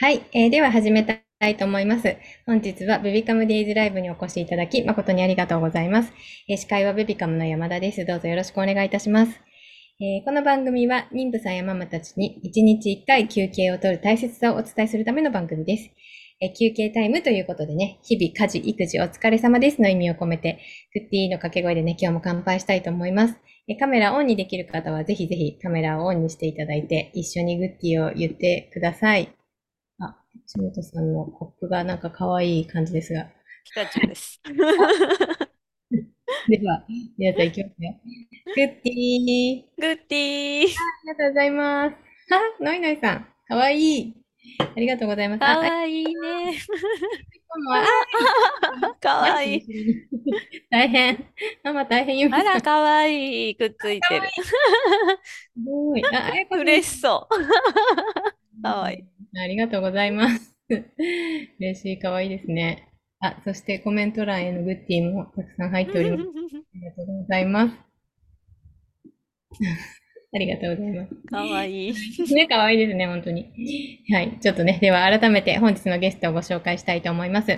はい、えー、では始めたいと思います。本日はベビカムデイズライブにお越しいただき誠にありがとうございます。えー、司会はベビカムの山田です。どうぞよろしくお願いいたします。えー、この番組は妊婦さんやママたちに1日1回休憩を取る大切さをお伝えするための番組です。え、休憩タイムということでね、日々家事、育児お疲れ様ですの意味を込めて、クッティの掛け声でね、今日も乾杯したいと思います。えカメラオンにできる方はぜひぜひカメラをオンにしていただいて、一緒にグッティを言ってください。橋本さんのコップがなんか可愛い感じですが。ピカチュウです。では、皆さんいきますよ。グッティー。グッティー。ありがとうございます。あ、ノイノイさん、かわいい。ありがとうございます。かわいいね。かわいい。大変。ママ大変あら、かわいい。くっついてる。すごい。あ、嬉しそう。かわいい。ありがとうございます。嬉しい、かわいいですね。あ、そしてコメント欄へのグッティもたくさん入っております。ありがとうございます。ありがとうございます。かわいい。ね、かわいいですね、本当に。はい。ちょっとね、では改めて本日のゲストをご紹介したいと思います。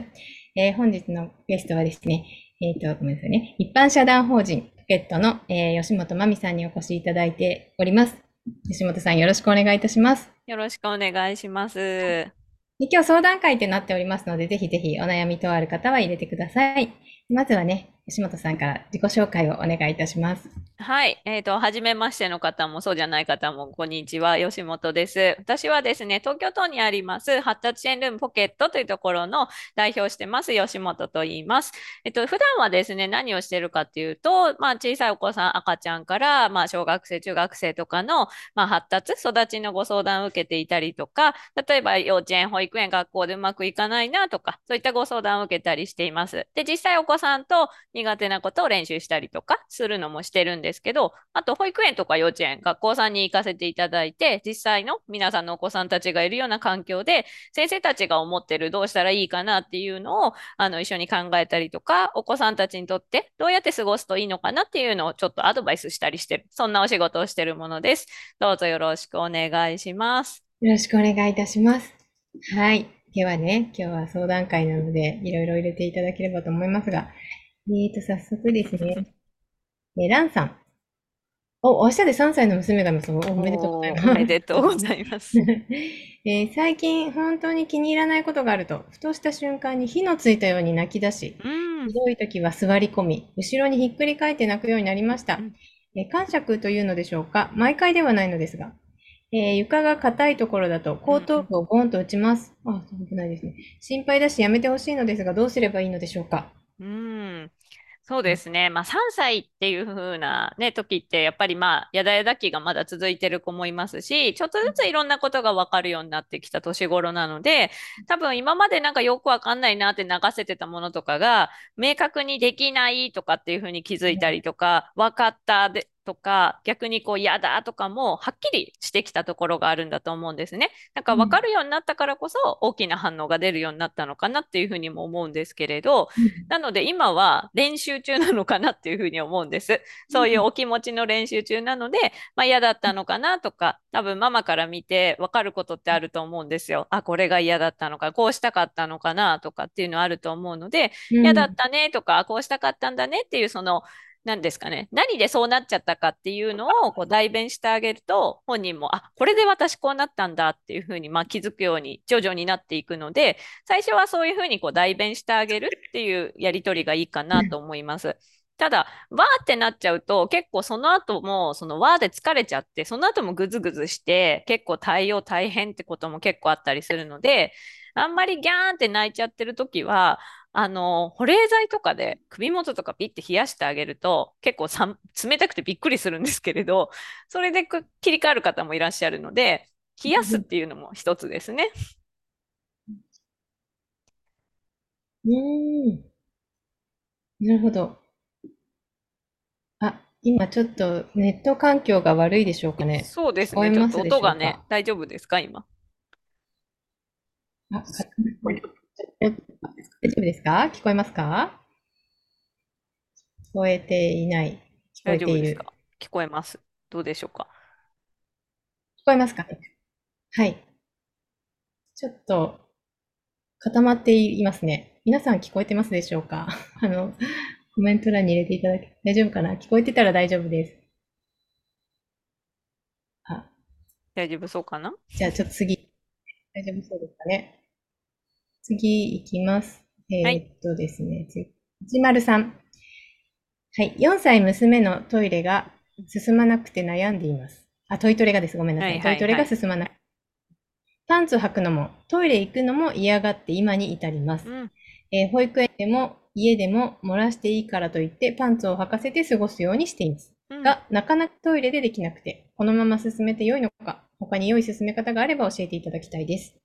えー、本日のゲストはですね、えっ、ー、と、ごめんなさいね。一般社団法人ポケットの、えー、吉本真美さんにお越しいただいております。吉本さんよろしくお願いいたします。よろしくお願いします。今日相談会となっておりますので、ぜひぜひお悩み等ある方は入れてください。まずはね、吉本さんから自己紹介をお願いいたします。はい。えっ、ー、と、はじめましての方も、そうじゃない方も、こんにちは。吉本です。私はですね、東京都にあります、発達支援ルームポケットというところの代表してます、吉本と言います。えっと、普段はですね、何をしてるかっていうと、まあ、小さいお子さん、赤ちゃんから、まあ、小学生、中学生とかの、まあ、発達、育ちのご相談を受けていたりとか、例えば幼稚園、保育園、学校でうまくいかないなとか、そういったご相談を受けたりしています。で、実際お子さんと苦手なことを練習したりとかするのもしてるんですですけど、あと保育園とか幼稚園、学校さんに行かせていただいて、実際の皆さんのお子さんたちがいるような環境で、先生たちが思ってるどうしたらいいかなっていうのをあの一緒に考えたりとか、お子さんたちにとってどうやって過ごすといいのかなっていうのをちょっとアドバイスしたりしてる、そんなお仕事をしてるものです。どうぞよろしくお願いします。よろしくお願いいたします。はい。ではね、今日は相談会なので、いろいろ入れていただければと思いますが、えーと、早速ですね。えランさん。お、明日で3歳の娘がいます。おめでとうございます。おめでとうございます。えー、最近本当に気に入らないことがあると、ふとした瞬間に火のついたように泣き出し、うん、ひどい時は座り込み、後ろにひっくり返って泣くようになりました。うん、えー、感触というのでしょうか？毎回ではないのですが、えー、床が硬いところだと後頭部をボンと打ちます。あ、危ないですね。心配だしやめてほしいのですが、どうすればいいのでしょうか？うん。そうですね。まあ3歳っていう風なね、時ってやっぱりまあやだやだ期がまだ続いてる子もいますし、ちょっとずついろんなことがわかるようになってきた年頃なので、多分今までなんかよくわかんないなって流せてたものとかが明確にできないとかっていう風に気づいたりとか、分かったでとか、逆にこう嫌だとかもはっきりしてきたところがあるんだと思うんですね。なんか分かるようになったからこそ大きな反応が出るようになったのかなっていうふうにも思うんですけれど、なので今は練習中なのかなっていうふうに思うんです。そういうお気持ちの練習中なので、まあ、嫌だったのかなとか、多分ママから見て分かることってあると思うんですよ。あ、これが嫌だったのか、こうしたかったのかなとかっていうのあると思うので、嫌だったねとか、こうしたかったんだねっていうその何ですかね、何でそうなっちゃったかっていうのをこう代弁してあげると、本人も、あ、これで私こうなったんだっていうふうに、まあ、気づくように徐々になっていくので、最初はそういうふうにこう代弁してあげるっていうやり取りがいいかなと思います。ただ、わーってなっちゃうと、結構その後も、そのわーで疲れちゃって、その後もぐずぐずして、結構対応大変ってことも結構あったりするので、あんまりギャーンって泣いちゃってる時は、あの、保冷剤とかで首元とかピッて冷やしてあげると、結構さ冷たくてびっくりするんですけれど、それで切り替わる方もいらっしゃるので、冷やすっていうのも一つですね。うん。なるほど。あ、今ちょっとネット環境が悪いでしょうかね。そうですね。ちょっと音がね、大丈夫ですか、今？あ、大丈夫ですか？聞こえますか？聞こえていない。聞こえている。聞こえます。どうでしょうか？聞こえますか？はい。ちょっと固まっていますね。皆さん聞こえてますでしょうか？あの、コメント欄に入れていただけ、大丈夫かな？聞こえてたら大丈夫です。あ、大丈夫そうかな？じゃあちょっと次、大丈夫そうですかね？次いきます。えはい。ーっとですね、次、一丸さん。はい。4歳娘のトイレが進まなくて悩んでいます。あ、トイトレがです。ごめんなさ。はいいトイトレはいはい。が進まない。パンツを履くのも、トイレ行くのも嫌がって今に至ります。うん。えー保育園でも家でも漏らしていいからと言ってパンツを履かせて過ごすようにしています。うん。が、なかなかトイレでできなくて、このまま進めて良いのか、他に良い進め方があれば教えていただきたいです。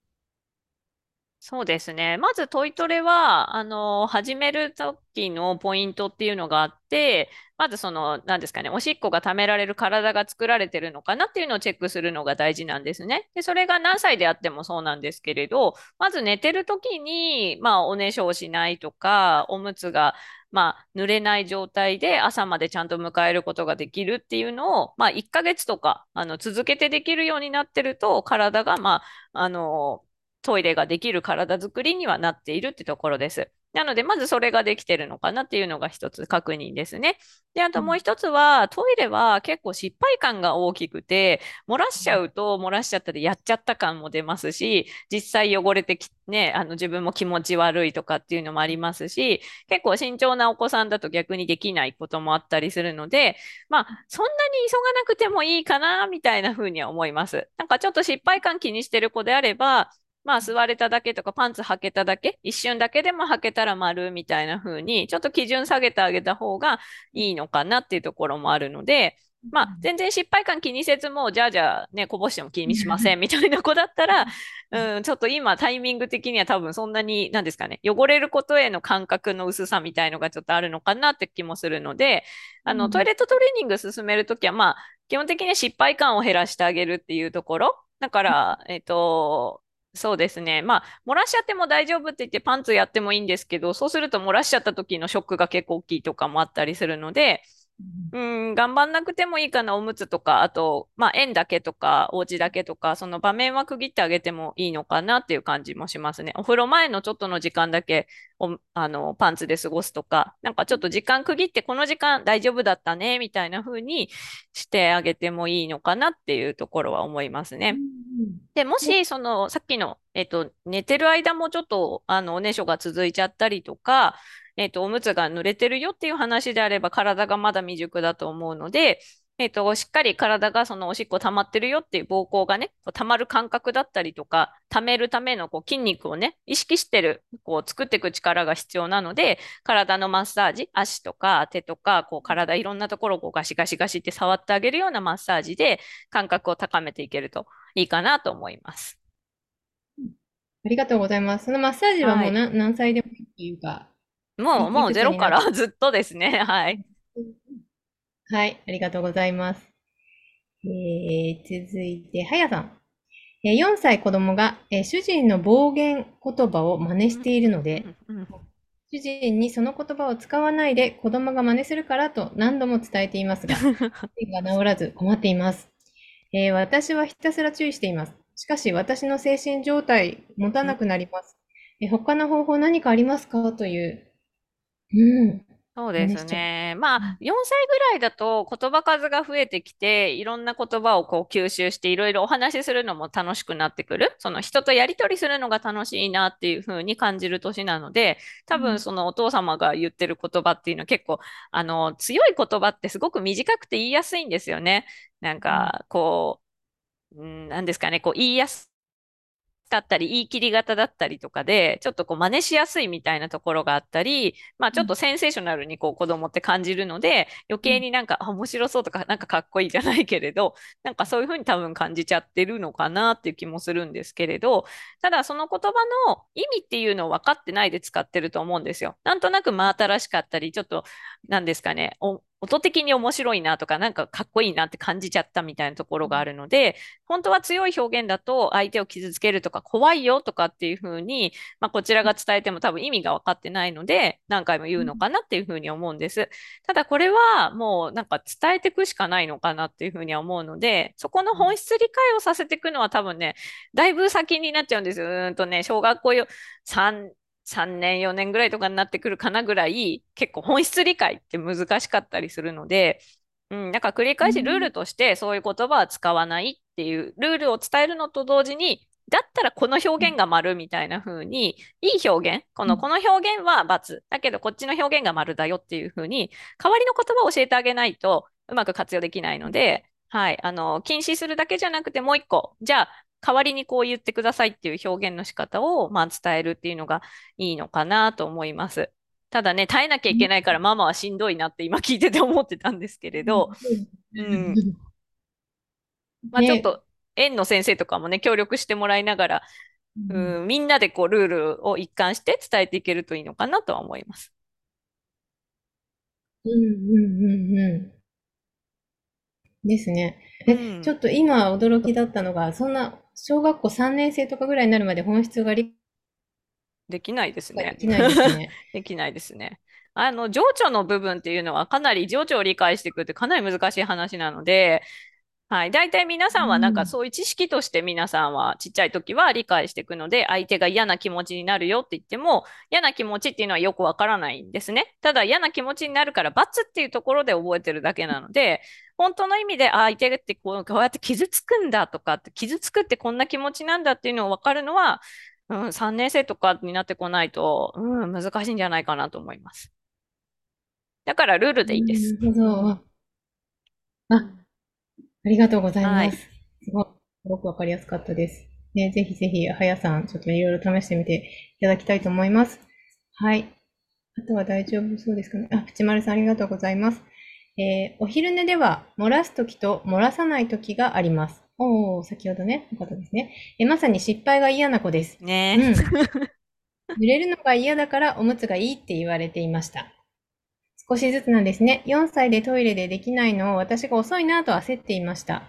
そうですね。まずトイトレは、あの、始める時のポイントっていうのがあって、まずその、何ですかね、おしっこが溜められる体が作られてるのかなっていうのをチェックするのが大事なんですね。で、それが何歳であってもそうなんですけれど、まず寝てる時に、まあ、おねしょをしないとか、おむつが、まあ、濡れない状態で朝までちゃんと迎えることができるっていうのを、まあ、1ヶ月とか、あの、続けてできるようになってると、体が、まあ、あの、トイレができる体作りにはなっているってところです。なので、まずそれができてるのかなっていうのが一つ確認ですね。で、あともう一つは、トイレは結構失敗感が大きくて、漏らしちゃうと漏らしちゃったでやっちゃった感も出ますし、実際汚れてき、ね、あの自分も気持ち悪いとかっていうのもありますし、結構慎重なお子さんだと逆にできないこともあったりするので、まあ、そんなに急がなくてもいいかな、みたいな風には思います。なんかちょっと失敗感気にしてる子であれば、まあ座れただけとかパンツ履けただけ、一瞬だけでも履けたら丸みたいな風に、ちょっと基準下げてあげた方がいいのかなっていうところもあるので、まあ全然失敗感気にせずもうじゃあじゃあね、こぼしても気にしませんみたいな子だったら、うん、ちょっと今タイミング的には多分そんなに、なんですかね、汚れることへの感覚の薄さみたいのがちょっとあるのかなって気もするので、あの、トイレットトレーニング進めるときは、まあ、基本的には失敗感を減らしてあげるっていうところ。だから、えっと、そうですね。まあ、漏らしちゃっても大丈夫って言ってパンツやってもいいんですけど、そうすると漏らしちゃった時のショックが結構大きいとかもあったりするので、うん、頑張んなくてもいいかな、おむつとか、あと、まあ、円だけとか、お家だけとか、その場面は区切ってあげてもいいのかなっていう感じもしますね。お風呂前のちょっとの時間だけ、お、あの、パンツで過ごすとか、なんかちょっと時間区切って、この時間大丈夫だったね、みたいな風にしてあげてもいいのかなっていうところは思いますね。で、もし、その、さっきの、えっと、寝てる間もちょっと、あの、おねしょが続いちゃったりとか、えっと、おむつが濡れてるよっていう話であれば、体がまだ未熟だと思うので、えっと、しっかり体がそのおしっこ溜まってるよっていう膀胱がね、こう溜まる感覚だったりとか、溜めるためのこう筋肉をね、意識してる、こう作っていく力が必要なので、体のマッサージ、足とか手とか、こう体いろんなところをこうガシガシガシって触ってあげるようなマッサージで感覚を高めていけるといいかなと思います。ありがとうございます。そのマッサージはもうはい。な何歳でもいいっていうか、もう、もうゼロからずっとですね。はい。はい、ありがとうございます。えー続いて、はやさん。えー4歳子供が、えー主人の暴言言葉を真似しているので、主人にその言葉を使わないで子供が真似するからと何度も伝えていますが、が治らず困っています。えー私はひたすら注意しています。しかし私の精神状態持たなくなります。えー他の方法何かありますか？という。うん。そうです真似しちゃう。ね。まあ、4歳ぐらいだと言葉数が増えてきて、いろんな言葉をこう吸収して、いろいろお話しするのも楽しくなってくる。その人とやりとりするのが楽しいなっていうふうに感じる年なので、多うん。分そのお父様が言ってる言葉っていうのは結構、あの、強い言葉ってすごく短くて言いやすいんですよね。なんうん。か、こう、うん、なんですかね、こう言いやすかったり、言い切り型だったりとかで、ちょっとこう真似しやすいみたいなところがあったり、まあちょっとセンセーショナルにこう子供って感じるので、余計になんかあ面白そうとか、なんかかっこいいじゃないけれど、なんかそういうふうに多分感じちゃってるのかなっていう気もするんですけれど、ただその言葉の意味っていうのを分かってないで使ってると思うんですよ。なんとなく真新しかったり、ちょっと、なんですかね、お音的に面白いなとか、なんかかっこいいなって感じちゃったみたいなところがあるので、本当は強い表現だと相手を傷つけるとか怖いよとかっていうふうに、まあ、こちらが伝えても多分意味が分かってないので、何回も言うのかなっていうふうに思うんです。ただこれはもうなんか伝えていくしかないのかなっていうふうには思うので、そこの本質理解をさせていくのは多分ね、だいぶ先になっちゃうんですよ。うんとね、小学校よ3、3年、4年ぐらいとかになってくるかなぐらい、結構本質理解って難しかったりするので、うん、だから繰り返しルールとしてそういう言葉は使わないっていうルールを伝えるのと同時に、だったらこの表現が丸みたいな風に、いい表現、この、この表現は×、だけどこっちの表現が丸だよっていう風に、代わりの言葉を教えてあげないとうまく活用できないので、はい、あの、禁止するだけじゃなくてもう一個、じゃあ代わりにこう言ってくださいっていう表現の仕方を、まあ、伝えるっていうのがいいのかなと思います。ただね、耐えなきゃいけないからママはしんどいなって今聞いてて思ってたんですけれど、うん。まあちょっと、園の先生とかもね、協力してもらいながら、うん、みんなでこうルールを一貫して伝えていけるといいのかなとは思います。うんうんうんうん。ですね。え、うん、ちょっと今驚きだったのが、そんな小学校3年生とかぐらいになるまで本質が理できないですね。できないですね。できないですね。あの、情緒の部分っていうのはかなり情緒を理解していくってかなり難しい話なので、はい。大体皆さんはなんかそういう知識として皆さんはちっちゃい時は理解していくので、相手が嫌な気持ちになるよって言っても、嫌な気持ちっていうのはよくわからないんですね。ただ嫌な気持ちになるから罰っていうところで覚えてるだけなので、本当の意味で相手ってこうこうやって傷つくんだとかって、傷つくってこんな気持ちなんだっていうのをわかるのは、うん、3年生とかになってこないと、うん、難しいんじゃないかなと思います。だからルールでいいです。なるほど。あ、ありがとうございます。すごすごくわかりやすかったです。ね、ぜひぜひ、はやさん、ちょっといろいろ試してみていただきたいと思います。はい。あとは大丈夫そうですかね。あ、プチマルさんありがとうございます。えー、お昼寝では、漏らすときと漏らさないときがあります。おー、先ほどね、の方ですね。えまさに失敗が嫌な子です。ね、うん、濡れるのが嫌だからおむつがいいって言われていました。少しずつなんですね。4歳でトイレでできないのを私が遅いなと焦っていました。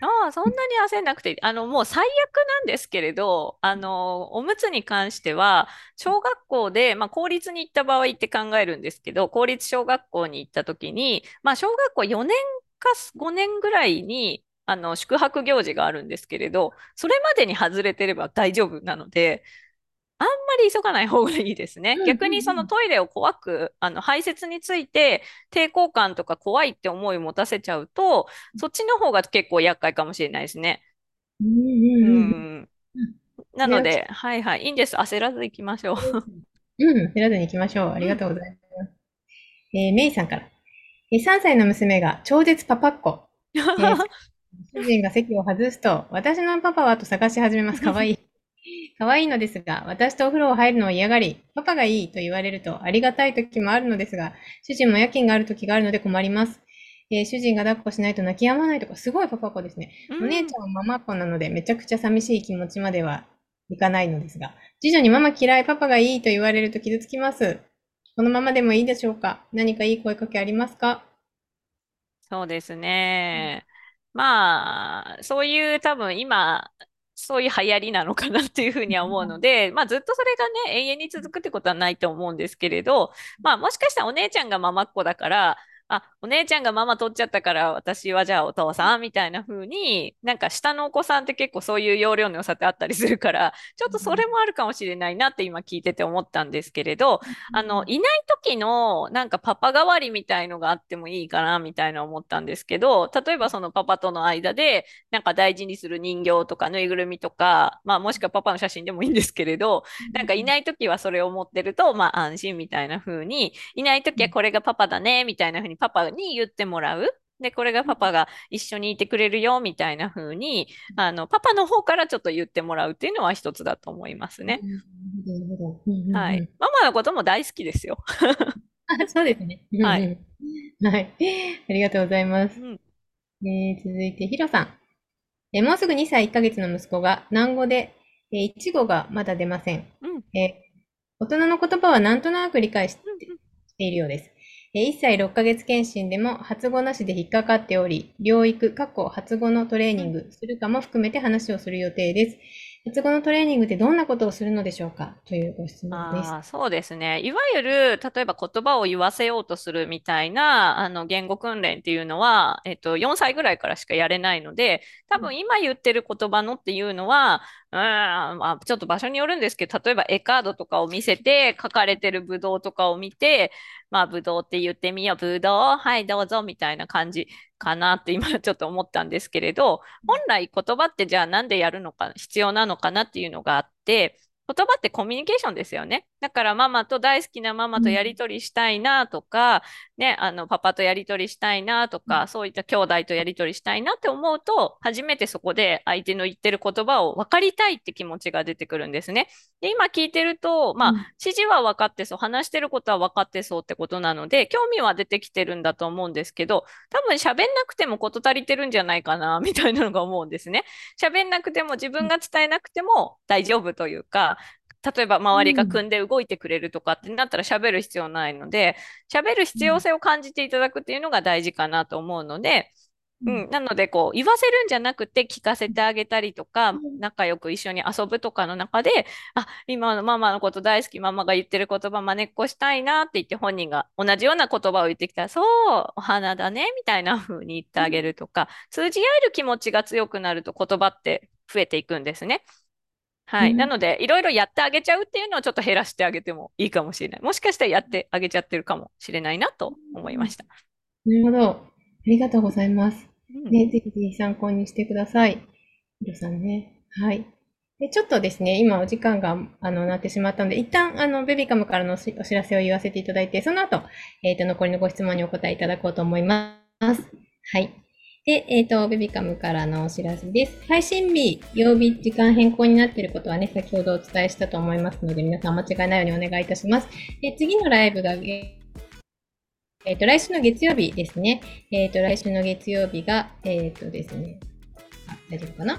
あ、あそんなに焦んなくて、あの、もう最悪なんですけれど、あの、おむつに関しては、小学校で、まあ、公立に行った場合って考えるんですけど、公立小学校に行った時に、まあ、小学校4年か5年ぐらいに、あの、宿泊行事があるんですけれど、それまでに外れてれば大丈夫なので、あんまり急がない方がいいですね。逆にそのトイレを怖く、あの排泄について抵抗感とか怖いって思いを持たせちゃうと、そっちの方が結構厄介かもしれないですね。うん。なので、はいはい、いいんです。焦らず行きましょう。うん、焦らずに行きましょう。ありがとうございます。えー、メイさんから。え3歳の娘が超絶パパっ子。えー、主人が席を外すと、私のパパはと探し始めます。かわいい。可愛いのですが、私とお風呂を入るのを嫌がり、パパがいいと言われるとありがたい時もあるのですが、主人も夜勤がある時があるので困ります。えー、主人が抱っこしないと泣き止まないとか、すごいパパっ子ですね。お姉ちゃんはママっ子なので、めちゃくちゃ寂しい気持ちまではいかないのですが、次女にママ嫌い、パパがいいと言われると傷つきます。このままでもいいでしょうか？何かいい声かけありますか？そうですね。まあ、そういう多分今、そういう流行りなのかなっていうふうには思うので、まあずっとそれがね、永遠に続くってことはないと思うんですけれど、まあもしかしたらお姉ちゃんがママっ子だから、あ、お姉ちゃんがママ取っちゃったから私はじゃあお父さんみたいな風に、なんか下のお子さんって結構そういう容量の良さってあったりするから、ちょっとそれもあるかもしれないなって今聞いてて思ったんですけれど、あの、いない時のなんかパパ代わりみたいのがあってもいいかなみたいな思ったんですけど、例えばそのパパとの間でなんか大事にする人形とかぬいぐるみとか、まあもしくはパパの写真でもいいんですけれど、なんかいない時はそれを持ってると、まあ安心みたいな風に、いない時はこれがパパだねみたいな風にパパに言ってもらう。で、これがパパが一緒にいてくれるよ、みたいな風に、あの、パパの方からちょっと言ってもらうっていうのは一つだと思いますね。はい。ママのことも大好きですよ。あそうですね。はい。はい。ありがとうございます。うん、えー、続いて、ヒロさん。えもうすぐ2歳1ヶ月の息子が、南語で、えー、いちごがまだ出ません。うん、えー、大人の言葉はなんとなく理解しているようです。1歳6ヶ月検診でも発語なしで引っかかっており、療育、過去発語のトレーニングするかも含めて話をする予定です。発語のトレーニングってどんなことをするのでしょうか？というご質問です。あそうですね。いわゆる、例えば言葉を言わせようとするみたいな、あの、言語訓練っていうのは、えっと、4歳ぐらいからしかやれないので、多分今言ってる言葉のっていうのは、うん、まあ、ちょっと場所によるんですけど、例えば絵カードとかを見せて、書かれてるブドウとかを見て、まあ、ブドウって言ってみよう、ブドウ、はい、どうぞ、みたいな感じかなって今ちょっと思ったんですけれど、本来言葉ってじゃあなんでやるのか、必要なのかなっていうのがあって、言葉ってコミュニケーションですよね。だからママと大好きなママとやりとりしたいなとか、うん、ね、あのパパとやりとりしたいなとか、うん、そういった兄弟とやりとりしたいなって思うと、初めてそこで相手の言ってる言葉を分かりたいって気持ちが出てくるんですね。で、今聞いてると、まあ、うん、指示は分かってそう、話してることは分かってそうってことなので、興味は出てきてるんだと思うんですけど、多分喋んなくても事足りてるんじゃないかな、みたいなのが思うんですね。喋んなくても自分が伝えなくても大丈夫というか、例えば周りが組んで動いてくれるとかってなったら喋る必要ないので、喋る必要性を感じていただくっていうのが大事かなと思うので、うん、なのでこう言わせるんじゃなくて聞かせてあげたりとか、仲良く一緒に遊ぶとかの中で、あ、今のママのこと大好き、ママが言ってる言葉真似っこしたいなって言って本人が同じような言葉を言ってきたら、そう、お花だね、みたいな風に言ってあげるとか、通じ合える気持ちが強くなると言葉って増えていくんですね。はい。うん、なので、いろいろやってあげちゃうっていうのをちょっと減らしてあげてもいいかもしれない。もしかしたらやってあげちゃってるかもしれないなと思いました。なるほど。ありがとうございます。うん、ね、ぜひぜひ参考にしてください。ヒロさんね。はい。で、ちょっとですね、今お時間が、あの、なってしまったので、一旦、あの、ベビカムからのお知らせを言わせていただいて、その後、えっ、ー、と、残りのご質問にお答えいただこうと思います。はい。で、えっ、ー、と、ベビカムからのお知らせです。配信日、曜日、時間変更になっていることはね、先ほどお伝えしたと思いますので、皆さん間違いないようにお願いいたします。で次のライブが、えっ、ー、と、来週の月曜日ですね。えっ、ー、と、来週の月曜日が、えっ、とですね、あ、大丈夫かな？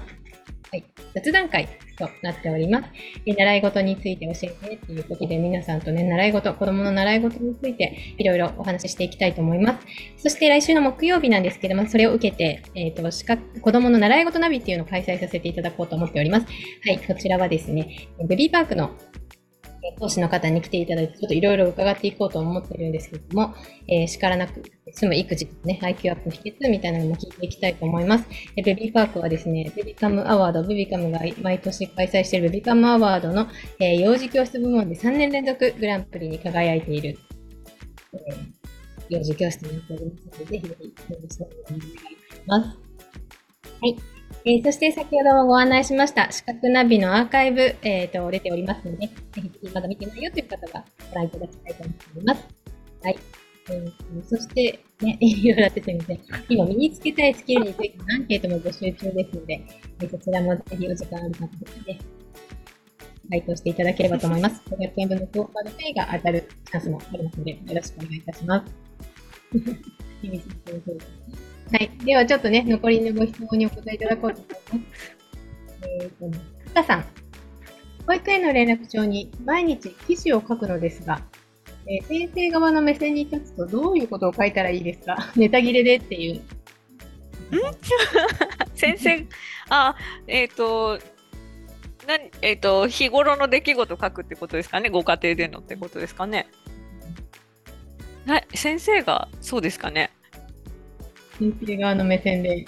はい、雑談会となっております。え習い事について教えてねっていうことで、皆さんとね、習い事、子供の習い事についていろいろお話ししていきたいと思います。そして来週の木曜日なんですけども、それを受けて、えっ、ー、と、資格、子供の習い事ナビっていうのを開催させていただこうと思っております。はい、こちらはですね、ベビーパークの講師の方に来ていただいて、ちょっといろいろ伺っていこうと思っているんですけれども、えー、叱らなく済む育児ね、IQ アップの秘訣みたいなのも聞いていきたいと思います。えベビーパークはですね、ベビカムアワード、ベビカムが毎年開催しているベビカムアワードの、えー、幼児教室部門で3年連続グランプリに輝いている、えー、幼児教室になっておりますので、ぜひぜひよろしくお願いします。はい。えー、そして先ほどもご案内しました、視覚ナビのアーカイブ、えーと、出ておりますので、ぜひまだ見てないよという方がご覧いただきたいと思います。はい。えー、そして、ね、いろいろあってすみません。今、身につけたいスキルについてのアンケートも募集中ですので、えー、そちらもぜひお時間ある方で、ね、回答していただければと思います。500円分のクオカードペイが当たるチャンスもありますので、よろしくお願いいたします。はい。ではちょっとね、残りのご質問にお答えいただこうと思います。えっ、ー、と、かさん。保育園の連絡帳に毎日記事を書くのですが、えー、先生側の目線に立つとどういうことを書いたらいいですか？ネタ切れでっていう。ん？先生、あ、えっ、ー、と、なえっ、ー、と、日頃の出来事を書くってことですかね、ご家庭でのってことですかね？な先生がそうですかね？先生側の目線で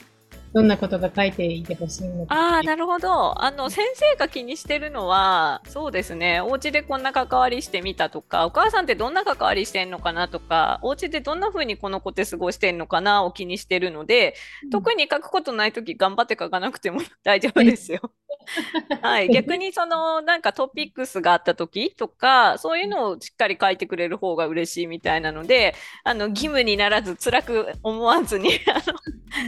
どんなことが書いていてほしいのか。ああ、なるほど。あの、先生が気にしてるのは、そうですね、お家でこんな関わりしてみたとか、お母さんってどんな関わりしてんのかなとか、お家でどんな風にこの子って過ごしてんのかなを気にしてるので、うん、特に書くことないとき頑張って書かなくても 大丈夫ですよ。はい、逆にそのなんかトピックスがあった時とかそういうのをしっかり書いてくれる方が嬉しいみたいなのであの義務にならず辛く思わずにあの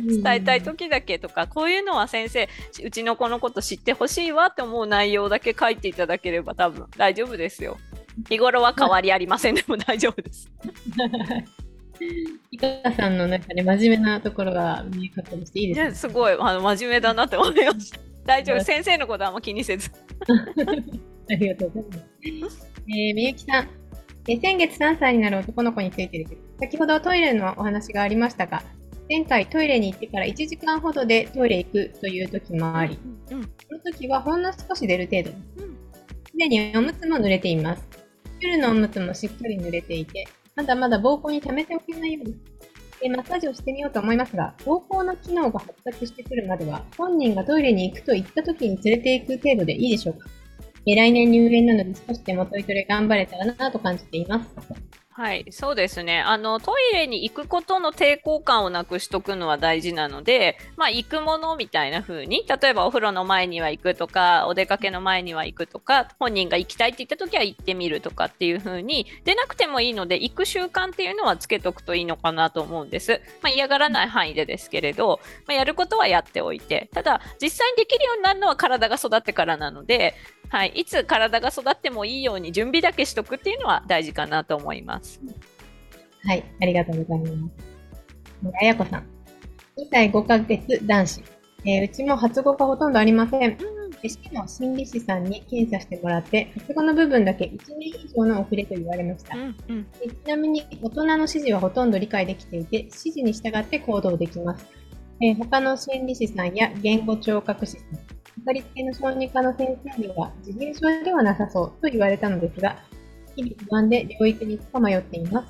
伝えたい時だけとかこういうのは先生うちの子のこと知ってほしいわって思う内容だけ書いていただければ多分大丈夫ですよ。日頃は変わりありませんでも大丈夫です。いかさんの中で真面目なところが見え方していいですか、すごいあの真面目だなって思いました。大丈夫、先生のことはあんま気にせず。ありがとうございます。えー、みゆきさん、え先月3歳になる男の子についてです先ほどトイレのお話がありましたが、前回トイレに行ってから1時間ほどでトイレ行くという時もあり、うんうんその時はほんの少し出る程度。うんすでにおむつも濡れています。夜のおむつもしっかり濡れていて、まだまだ膀胱に溜めておけないようです。でマッサージをしてみようと思いますが、膀胱の機能が発達してくるまでは、本人がトイレに行くと言った時に連れて行く程度でいいでしょうか？え来年入園なので少しでもトイトレ頑張れたらなと感じています。はい、そうですね。あの、トイレに行くことの抵抗感をなくしとくのは大事なので、まあ、行くものみたいな風に、例えばお風呂の前には行くとか、お出かけの前には行くとか、本人が行きたいって言った時は行ってみるとかっていう風に、出なくてもいいので、行く習慣っていうのはつけとくといいのかなと思うんです。まあ、嫌がらない範囲でですけれど、まあ、やることはやっておいて、ただ、実際にできるようになるのは体が育ってからなので、はい、いつ体が育ってもいいように準備だけしとくっていうのは大事かなと思います。はい、ありがとうございます。あやこさん。2歳5ヶ月男子。えーうちも発語がほとんどありません。えしかも心理師さんに検査してもらって、発語の部分だけ1年以上の遅れと言われました。うんうんでちなみに大人の指示はほとんど理解できていて、指示に従って行動できます。えー他の心理師さんや言語聴覚士さん、かかりつけの小児科の先生には自閉症ではなさそうと言われたのですが、日々不安で領域に捕迷っています。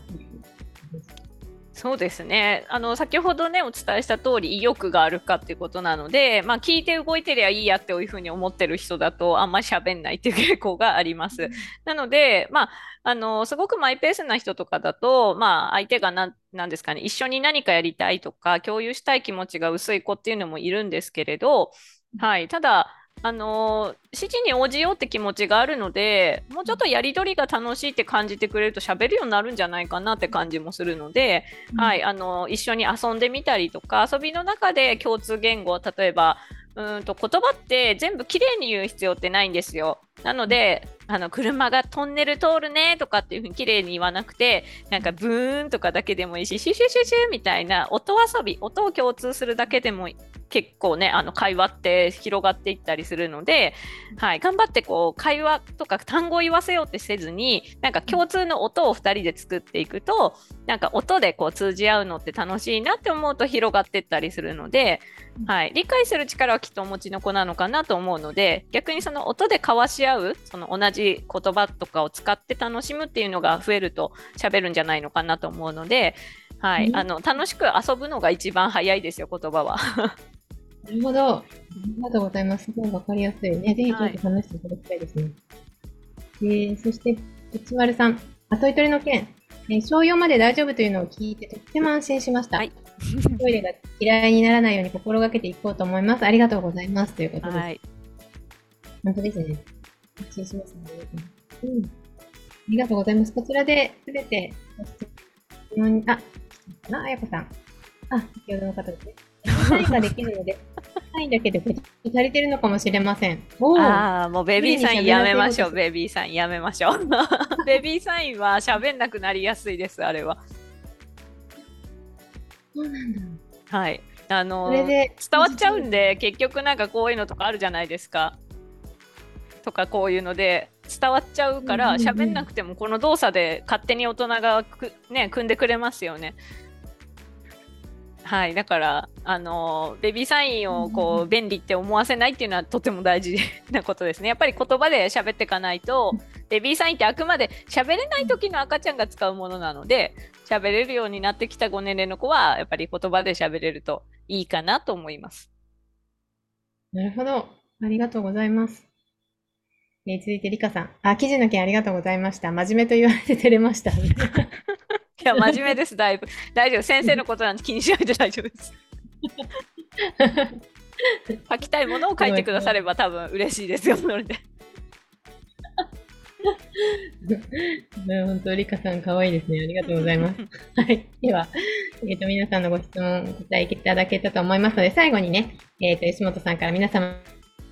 そうですねあの先ほどねお伝えした通り意欲があるかっていうことなので、まあ、聞いて動いてりゃいいやっていうふうに思ってる人だとあんまり喋んないっていう傾向があります。なので、まあ、あのすごくマイペースな人とかだと、まあ、相手がなんなんですかね一緒に何かやりたいとか共有したい気持ちが薄い子っていうのもいるんですけれど、はい、ただあの指示に応じようって気持ちがあるのでもうちょっとやり取りが楽しいって感じてくれると喋るようになるんじゃないかなって感じもするので、はい、あの一緒に遊んでみたりとか遊びの中で共通言語例えばうーんと言葉って全部きれいに言う必要ってないんですよ。なのであの車がトンネル通るねとかっていうふうにきれいに言わなくてなんかブーンとかだけでもいいしシュシュシュシュみたいな音遊び音を共通するだけでも結構ねあの会話って広がっていったりするので、はい、頑張ってこう会話とか単語を言わせようってせずになんか共通の音を2人で作っていくとなんか音でこう通じ合うのって楽しいなって思うと広がっていったりするので、はい、理解する力はきっとお持ちの子なのかなと思うので逆にその音で交わし合うその同じ言葉とかを使って楽しむっていうのが増えると喋るんじゃないのかなと思うので、はい、うんあの楽しく遊ぶのが一番早いですよ言葉は。なるほど。ありがとうございます。すごいわかりやすいね。ぜひちょっと試していただきたいですね。えー、そして、内丸さん、あトイトレの件、えー小4まで大丈夫というのを聞いてとっても安心しました。はいトイレが嫌いにならないように心がけていこうと思います。ありがとうございます。ということです。はい、本当ですね。安心しますね。うん。ありがとうございます。こちらで、すべて、ご質問に、あ、かな、あやこさん。あ、先ほどの方ですね。サインができるので、サインだけでこれ足りてるのかもしれません。ああ、もうベビーサインやめましょう、ベビーサインやめましょう。ベビーサインは喋んなくなりやすいです、あれは。そうなんだ。はい。あの伝わっちゃうんで、結局なんかこういうのとかあるじゃないですか。とかこういうので伝わっちゃうからうんうんうん喋んなくてもこの動作で勝手に大人がく、ね、組んでくれますよね。はい、だから、あのベビーサインをこう便利って思わせないっていうのはとても大事 なことですね。やっぱり言葉で喋っていかないと、ベビーサインってあくまで喋れない時の赤ちゃんが使うものなので、喋れるようになってきたご年齢の子は、やっぱり言葉で喋れるといいかなと思います。なるほど。ありがとうございます。えー続いて、リカさん。あ、記事の件ありがとうございました。真面目と言われて照れました。いや、真面目です、だいぶ。大丈夫。先生のことなんて気にしないで大丈夫です。書きたいものを書いてくだされば多分嬉しいですよ、それで。ね本当、リカさん可愛いですね。ありがとうございます。はい。では、えっ、と、皆さんのご質問お答えいただけたと思いますので、最後にね、えっ、と、吉本さんから皆様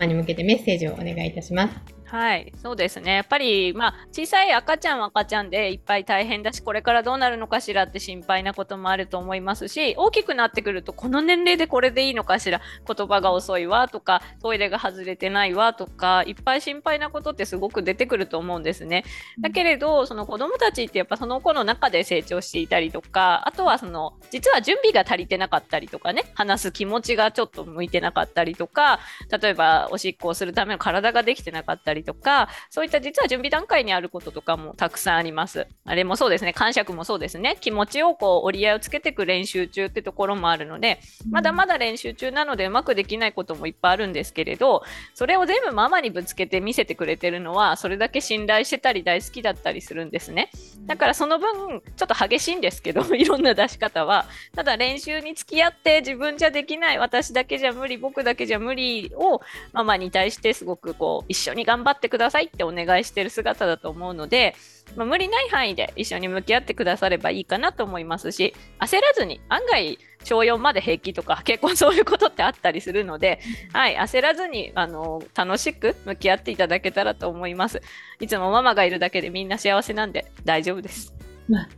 に向けてメッセージをお願いいたします。はい、そうですね。やっぱり、まあ、小さい赤ちゃんは赤ちゃんでいっぱい大変だし、これからどうなるのかしらって心配なこともあると思いますし、大きくなってくると、この年齢でこれでいいのかしら、言葉が遅いわとか、トイレが外れてないわとか、いっぱい心配なことってすごく出てくると思うんですね。だけれど、その子供たちってやっぱその子の中で成長していたりとか、あとはその、実は準備が足りてなかったりとかね、話す気持ちがちょっと向いてなかったりとか、例えばおしっこをするための体ができてなかったりりとか、そういった実は準備段階にあることとかもたくさんあります。あれもそうですね、感触もそうですね、気持ちをこう折り合いをつけていく練習中ってところもあるので、まだまだ練習中なのでうまくできないこともいっぱいあるんですけれど、それを全部ママにぶつけて見せてくれてるのは、それだけ信頼してたり大好きだったりするんですね。だからその分、ちょっと激しいんですけど、いろんな出し方は。ただ練習に付き合って自分じゃできない、私だけじゃ無理、僕だけじゃ無理をママに対してすごくこう一緒に頑張ってくださいってお願いしてる姿だと思うので、まあ、無理ない範囲で一緒に向き合ってくださればいいかなと思いますし焦らずに案外小4まで平気とか結構そういうことってあったりするので、はい、焦らずにあの楽しく向き合っていただけたらと思います。いつもママがいるだけでみんな幸せなんで大丈夫です、まあ、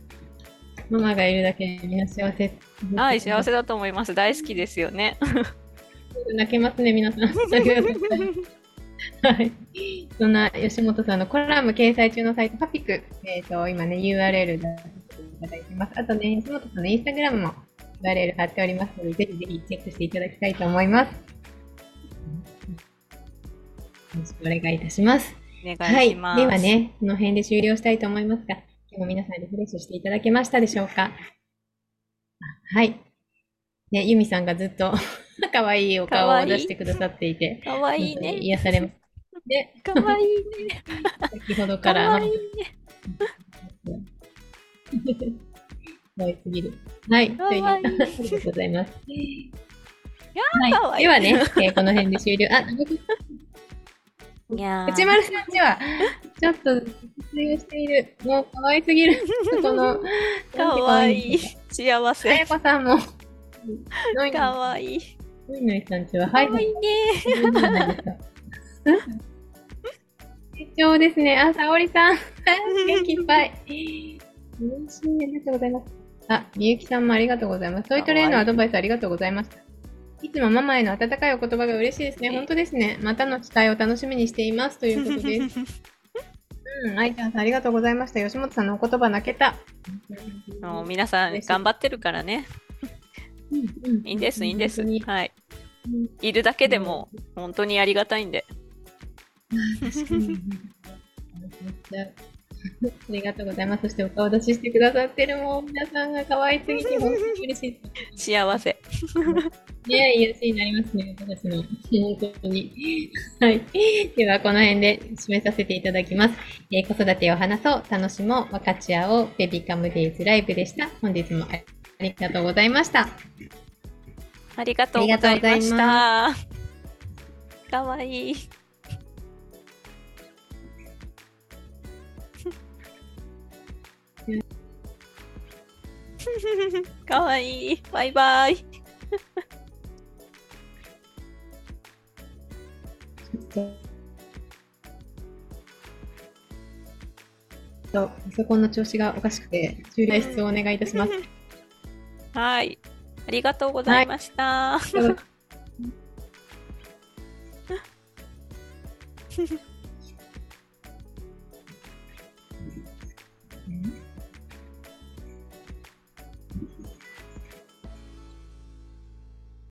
ママがいるだけでみんな幸せ。はい幸せだと思います。大好きですよね。泣けますね皆さん はい。そんな吉本さんのコラム掲載中のサイト、パピク、えっ、ー、と、今ね、URL 出していただいてます。あとね、吉本さんのインスタグラムも URL 貼っておりますので、ぜひぜひチェックしていただきたいと思います。よろしくお願いいたします。お願いします。はい。ではね、この辺で終了したいと思いますが、今日も皆さんリフレッシュしていただけましたでしょうか？はい。ね、ユミさんがずっと可愛いお顔を出してくださっていて、可愛いね。癒されます。ね、可愛いね。先ほどから可愛いね。可愛すぎる。はい、というありがとうございます。はい、ではね、えー、この辺で終了。あ、内丸さんちは、ちょっと、失礼している。もう可愛すぎる。この、可愛い。幸せ。あやこさんも。かわいい。ノイノイさんちは、はい。かわいいね。成長ですね。あ、沙織さん。元気いっぱい。嬉しい。ありがとうございます。あ、みゆきさんもありがとうございます。トイトレーのアドバイスありがとうございました。いつもママへの温かいお言葉が嬉しいですね。本当ですね。またの機会を楽しみにしています。ということです。うん、愛ちゃんさんありがとうございました。吉本さんのお言葉泣けた。もう皆さん頑張ってるからね。いいんです、いいんです。はい。いるだけでも本当にありがたいんで。ありがとうございます。そしてお顔出ししてくださってるもう皆さんが可愛すぎて本当に嬉しい幸せ。ね癒しになりますね、私の。本当に。はい。では、この辺で締めさせていただきます。えー、子育てを話そう、楽しもう、分かち合おう、ベビカムデイズライブでした。本日もありがとうございました。ありがとうございました。かわいい。かわいい。バイバイ。と、パソコンの調子がおかしくて、終了室をお願いいたします。はい。ありがとうございました。はい